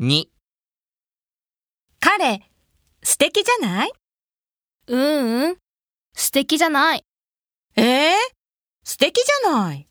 2彼、素敵じゃない？うんうん。素敵じゃない。えー、素敵じゃない？